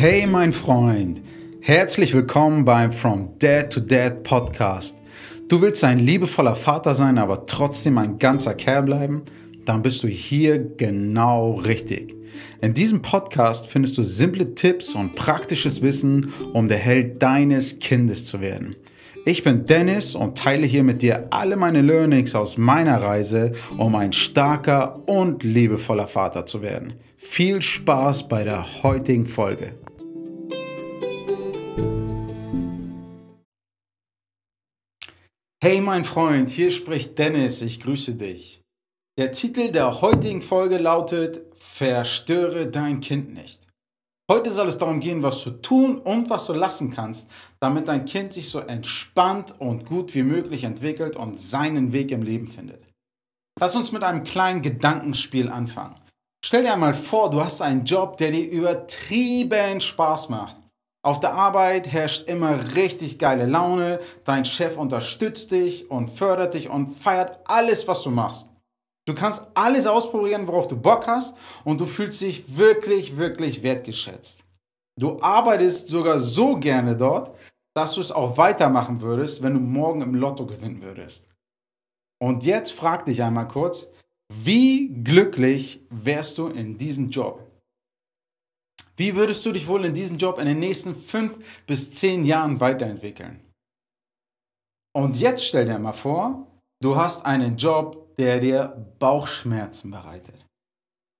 Hey mein Freund, herzlich willkommen beim From Dad to Dad Podcast. Du willst ein liebevoller Vater sein, aber trotzdem ein ganzer Kerl bleiben? Dann bist du hier genau richtig. In diesem Podcast findest du simple Tipps und praktisches Wissen, um der Held deines Kindes zu werden. Ich bin Dennis und teile hier mit dir alle meine Learnings aus meiner Reise, um ein starker und liebevoller Vater zu werden. Viel Spaß bei der heutigen Folge. Hey mein Freund, hier spricht Dennis, ich grüße dich. Der Titel der heutigen Folge lautet Verstöre dein Kind nicht. Heute soll es darum gehen, was du tun und was du lassen kannst, damit dein Kind sich so entspannt und gut wie möglich entwickelt und seinen Weg im Leben findet. Lass uns mit einem kleinen Gedankenspiel anfangen. Stell dir einmal vor, du hast einen Job, der dir übertrieben Spaß macht. Auf der Arbeit herrscht immer richtig geile Laune, dein Chef unterstützt dich und fördert dich und feiert alles, was du machst. Du kannst alles ausprobieren, worauf du Bock hast und du fühlst dich wirklich, wirklich wertgeschätzt. Du arbeitest sogar so gerne dort, dass du es auch weitermachen würdest, wenn du morgen im Lotto gewinnen würdest. Und jetzt frag dich einmal kurz, wie glücklich wärst du in diesem Job? Wie würdest du dich wohl in diesem Job in den nächsten fünf bis zehn Jahren weiterentwickeln? Und jetzt stell dir mal vor, du hast einen Job, der dir Bauchschmerzen bereitet.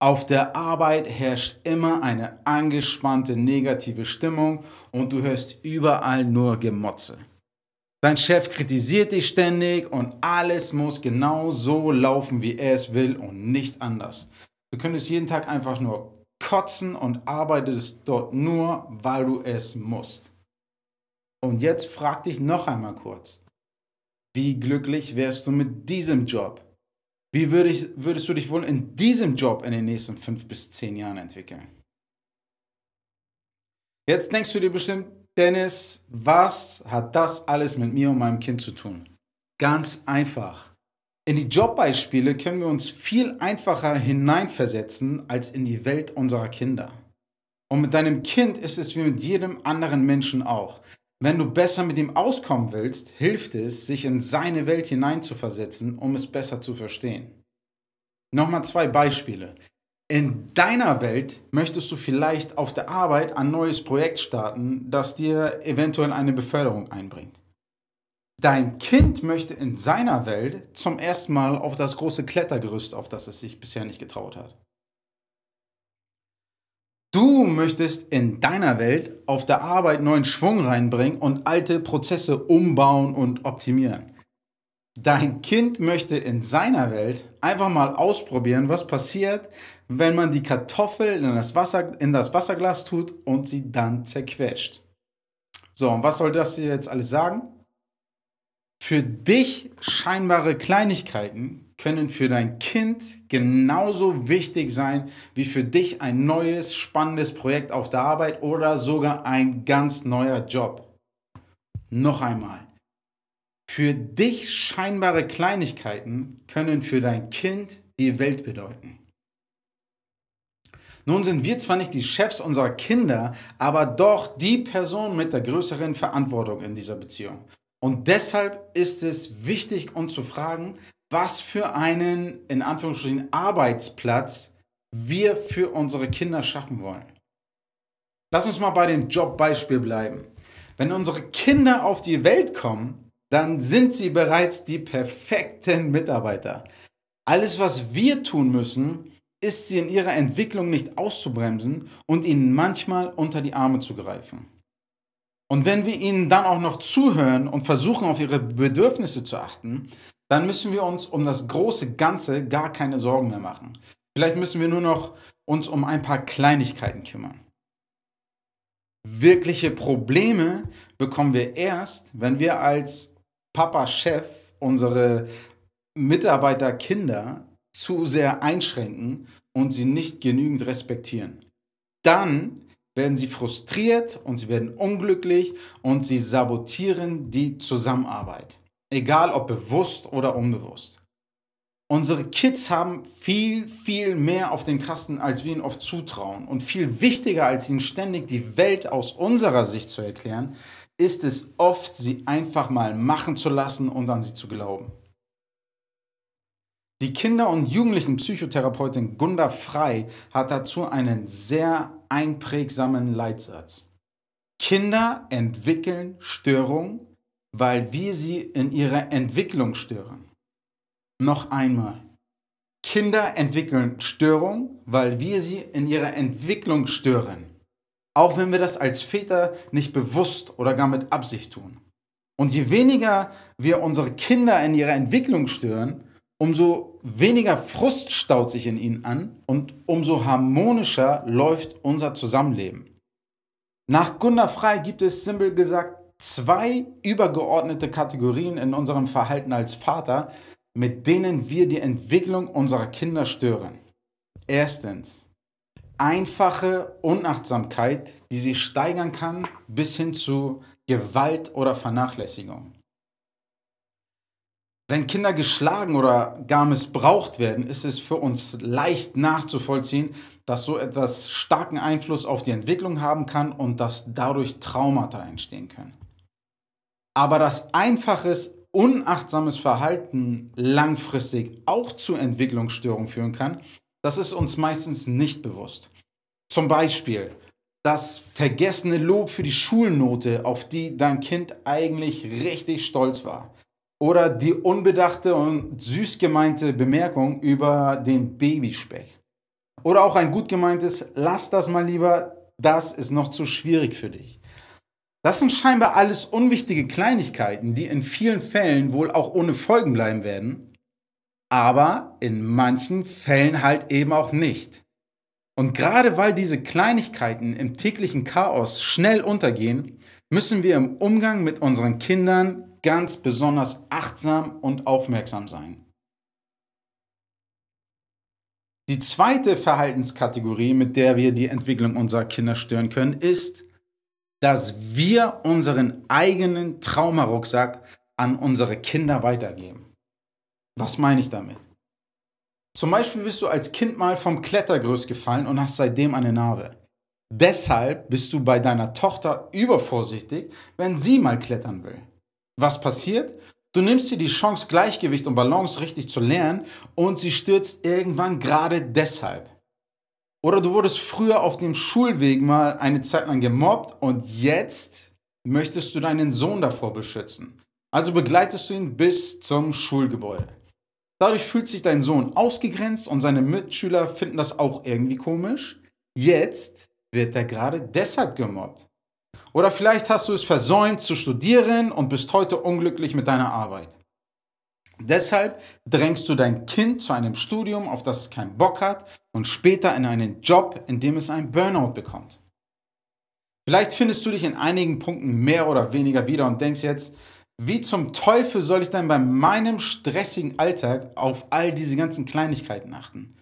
Auf der Arbeit herrscht immer eine angespannte negative Stimmung und du hörst überall nur Gemotze. Dein Chef kritisiert dich ständig und alles muss genau so laufen, wie er es will und nicht anders. Du könntest jeden Tag einfach nur kotzen und arbeitest dort nur, weil du es musst. Und jetzt frag dich noch einmal kurz, wie glücklich wärst du mit diesem Job? Wie würdest, würdest du dich wohl in diesem Job in den nächsten fünf bis zehn Jahren entwickeln? Jetzt denkst du dir bestimmt, Dennis, was hat das alles mit mir und meinem Kind zu tun? Ganz einfach. In die Jobbeispiele können wir uns viel einfacher hineinversetzen als in die Welt unserer Kinder. Und mit deinem Kind ist es wie mit jedem anderen Menschen auch. Wenn du besser mit ihm auskommen willst, hilft es, sich in seine Welt hineinzuversetzen, um es besser zu verstehen. Nochmal zwei Beispiele. In deiner Welt möchtest du vielleicht auf der Arbeit ein neues Projekt starten, das dir eventuell eine Beförderung einbringt. Dein Kind möchte in seiner Welt zum ersten Mal auf das große Klettergerüst, auf das es sich bisher nicht getraut hat. Du möchtest in deiner Welt auf der Arbeit neuen Schwung reinbringen und alte Prozesse umbauen und optimieren. Dein Kind möchte in seiner Welt einfach mal ausprobieren, was passiert, wenn man die Kartoffel in das, Wasser, in das Wasserglas tut und sie dann zerquetscht. So, und was soll das hier jetzt alles sagen? Für dich scheinbare Kleinigkeiten können für dein Kind genauso wichtig sein wie für dich ein neues, spannendes Projekt auf der Arbeit oder sogar ein ganz neuer Job. Noch einmal. Für dich scheinbare Kleinigkeiten können für dein Kind die Welt bedeuten. Nun sind wir zwar nicht die Chefs unserer Kinder, aber doch die Person mit der größeren Verantwortung in dieser Beziehung. Und deshalb ist es wichtig, uns zu fragen, was für einen, in Anführungsstrichen, Arbeitsplatz wir für unsere Kinder schaffen wollen. Lass uns mal bei dem Jobbeispiel bleiben. Wenn unsere Kinder auf die Welt kommen, dann sind sie bereits die perfekten Mitarbeiter. Alles, was wir tun müssen, ist sie in ihrer Entwicklung nicht auszubremsen und ihnen manchmal unter die Arme zu greifen. Und wenn wir ihnen dann auch noch zuhören und versuchen, auf ihre Bedürfnisse zu achten, dann müssen wir uns um das große Ganze gar keine Sorgen mehr machen. Vielleicht müssen wir nur noch uns um ein paar Kleinigkeiten kümmern. Wirkliche Probleme bekommen wir erst, wenn wir als Papa-Chef unsere Mitarbeiter-Kinder zu sehr einschränken und sie nicht genügend respektieren. Dann werden sie frustriert und sie werden unglücklich und sie sabotieren die Zusammenarbeit. Egal ob bewusst oder unbewusst. Unsere Kids haben viel, viel mehr auf den Kasten, als wir ihnen oft zutrauen. Und viel wichtiger, als ihnen ständig die Welt aus unserer Sicht zu erklären, ist es oft, sie einfach mal machen zu lassen und an sie zu glauben. Die Kinder- und Jugendlichen-Psychotherapeutin Gunda Frei hat dazu einen sehr einprägsamen Leitsatz. Kinder entwickeln Störungen, weil wir sie in ihrer Entwicklung stören. Noch einmal. Kinder entwickeln Störungen, weil wir sie in ihrer Entwicklung stören. Auch wenn wir das als Väter nicht bewusst oder gar mit Absicht tun. Und je weniger wir unsere Kinder in ihrer Entwicklung stören, umso weniger Frust staut sich in ihnen an und umso harmonischer läuft unser Zusammenleben. Nach Gunnar Frei gibt es simpel gesagt zwei übergeordnete Kategorien in unserem Verhalten als Vater, mit denen wir die Entwicklung unserer Kinder stören. Erstens, einfache Unachtsamkeit, die sich steigern kann bis hin zu Gewalt oder Vernachlässigung. Wenn Kinder geschlagen oder gar missbraucht werden, ist es für uns leicht nachzuvollziehen, dass so etwas starken Einfluss auf die Entwicklung haben kann und dass dadurch Traumata entstehen können. Aber dass einfaches unachtsames Verhalten langfristig auch zu Entwicklungsstörungen führen kann, das ist uns meistens nicht bewusst. Zum Beispiel das vergessene Lob für die Schulnote, auf die dein Kind eigentlich richtig stolz war. Oder die unbedachte und süß gemeinte Bemerkung über den Babyspeck. Oder auch ein gut gemeintes, lass das mal lieber, das ist noch zu schwierig für dich. Das sind scheinbar alles unwichtige Kleinigkeiten, die in vielen Fällen wohl auch ohne Folgen bleiben werden, aber in manchen Fällen halt eben auch nicht. Und gerade weil diese Kleinigkeiten im täglichen Chaos schnell untergehen, müssen wir im Umgang mit unseren Kindern ganz besonders achtsam und aufmerksam sein. Die zweite Verhaltenskategorie, mit der wir die Entwicklung unserer Kinder stören können, ist dass wir unseren eigenen Traumarucksack an unsere Kinder weitergeben. Was meine ich damit? Zum Beispiel bist du als Kind mal vom Klettergerüst gefallen und hast seitdem eine Narbe. Deshalb bist du bei deiner Tochter übervorsichtig, wenn sie mal klettern will. Was passiert? Du nimmst dir die Chance, Gleichgewicht und Balance richtig zu lernen und sie stürzt irgendwann gerade deshalb. Oder du wurdest früher auf dem Schulweg mal eine Zeit lang gemobbt und jetzt möchtest du deinen Sohn davor beschützen. Also begleitest du ihn bis zum Schulgebäude. Dadurch fühlt sich dein Sohn ausgegrenzt und seine Mitschüler finden das auch irgendwie komisch. Jetzt wird er gerade deshalb gemobbt. Oder vielleicht hast du es versäumt zu studieren und bist heute unglücklich mit deiner Arbeit. Deshalb drängst du dein Kind zu einem Studium, auf das es keinen Bock hat, und später in einen Job, in dem es einen Burnout bekommt. Vielleicht findest du dich in einigen Punkten mehr oder weniger wieder und denkst jetzt, wie zum Teufel soll ich denn bei meinem stressigen Alltag auf all diese ganzen Kleinigkeiten achten?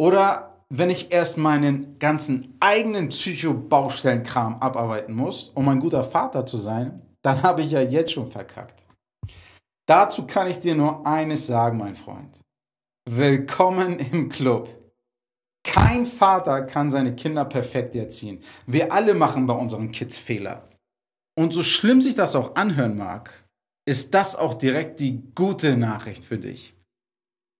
Oder wenn ich erst meinen ganzen eigenen Psycho-Baustellenkram abarbeiten muss, um ein guter Vater zu sein, dann habe ich ja jetzt schon verkackt. Dazu kann ich dir nur eines sagen, mein Freund. Willkommen im Club. Kein Vater kann seine Kinder perfekt erziehen. Wir alle machen bei unseren Kids Fehler. Und so schlimm sich das auch anhören mag, ist das auch direkt die gute Nachricht für dich.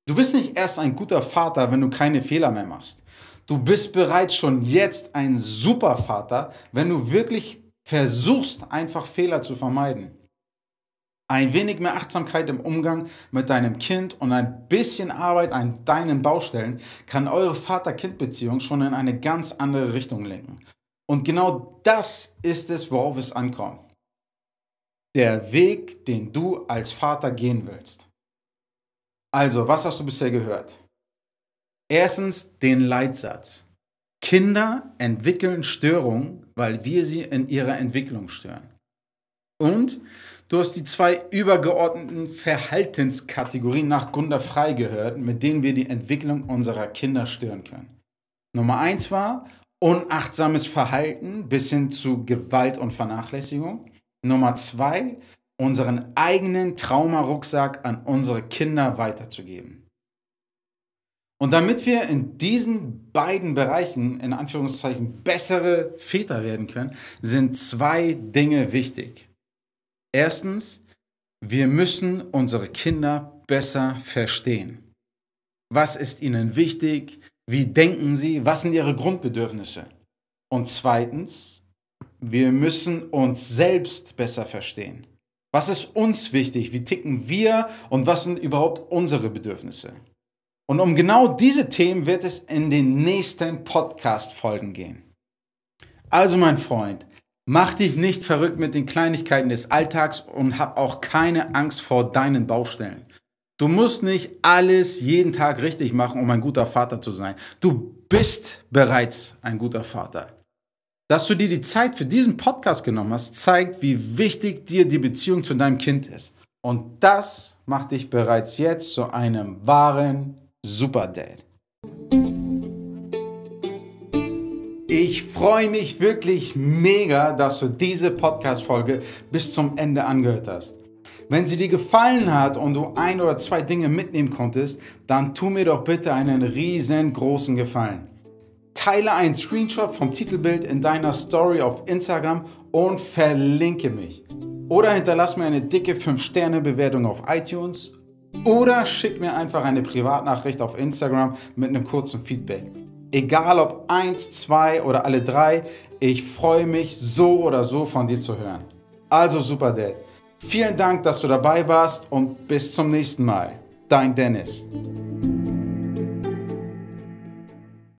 Du bist nicht erst ein guter Vater, wenn du keine Fehler mehr machst. Du bist bereits schon jetzt ein super Vater, wenn du wirklich versuchst, einfach Fehler zu vermeiden. Ein wenig mehr Achtsamkeit im Umgang mit deinem Kind und ein bisschen Arbeit an deinen Baustellen kann eure Vater-Kind-Beziehung schon in eine ganz andere Richtung lenken. Und genau das ist es, worauf es ankommt. Der Weg, den du als Vater gehen willst. Also, was hast du bisher gehört? Erstens den Leitsatz. Kinder entwickeln Störungen, weil wir sie in ihrer Entwicklung stören. Und Du hast die zwei übergeordneten Verhaltenskategorien nach Gunda Frei gehört, mit denen wir die Entwicklung unserer Kinder stören können. Nummer eins war unachtsames Verhalten bis hin zu Gewalt und Vernachlässigung. Nummer zwei, unseren eigenen Traumarucksack an unsere Kinder weiterzugeben. Und damit wir in diesen beiden Bereichen, in Anführungszeichen, bessere Väter werden können, sind zwei Dinge wichtig. Erstens, wir müssen unsere Kinder besser verstehen. Was ist ihnen wichtig? Wie denken sie? Was sind ihre Grundbedürfnisse? Und zweitens, wir müssen uns selbst besser verstehen. Was ist uns wichtig? Wie ticken wir? Und was sind überhaupt unsere Bedürfnisse? Und um genau diese Themen wird es in den nächsten Podcast-Folgen gehen. Also mein Freund, mach dich nicht verrückt mit den Kleinigkeiten des Alltags und hab auch keine Angst vor deinen Baustellen. Du musst nicht alles jeden Tag richtig machen, um ein guter Vater zu sein. Du bist bereits ein guter Vater. Dass du dir die Zeit für diesen Podcast genommen hast, zeigt, wie wichtig dir die Beziehung zu deinem Kind ist. Und das macht dich bereits jetzt zu einem wahren Super Dad. Ich freue mich wirklich mega, dass du diese Podcast-Folge bis zum Ende angehört hast. Wenn sie dir gefallen hat und du ein oder zwei Dinge mitnehmen konntest, dann tu mir doch bitte einen riesengroßen Gefallen. Teile einen Screenshot vom Titelbild in deiner Story auf Instagram und verlinke mich. Oder hinterlass mir eine dicke 5-Sterne-Bewertung auf iTunes oder schick mir einfach eine Privatnachricht auf Instagram mit einem kurzen Feedback. Egal ob eins, zwei oder alle drei, ich freue mich so oder so von dir zu hören. Also super Dad. Vielen Dank, dass du dabei warst und bis zum nächsten Mal. Dein Dennis.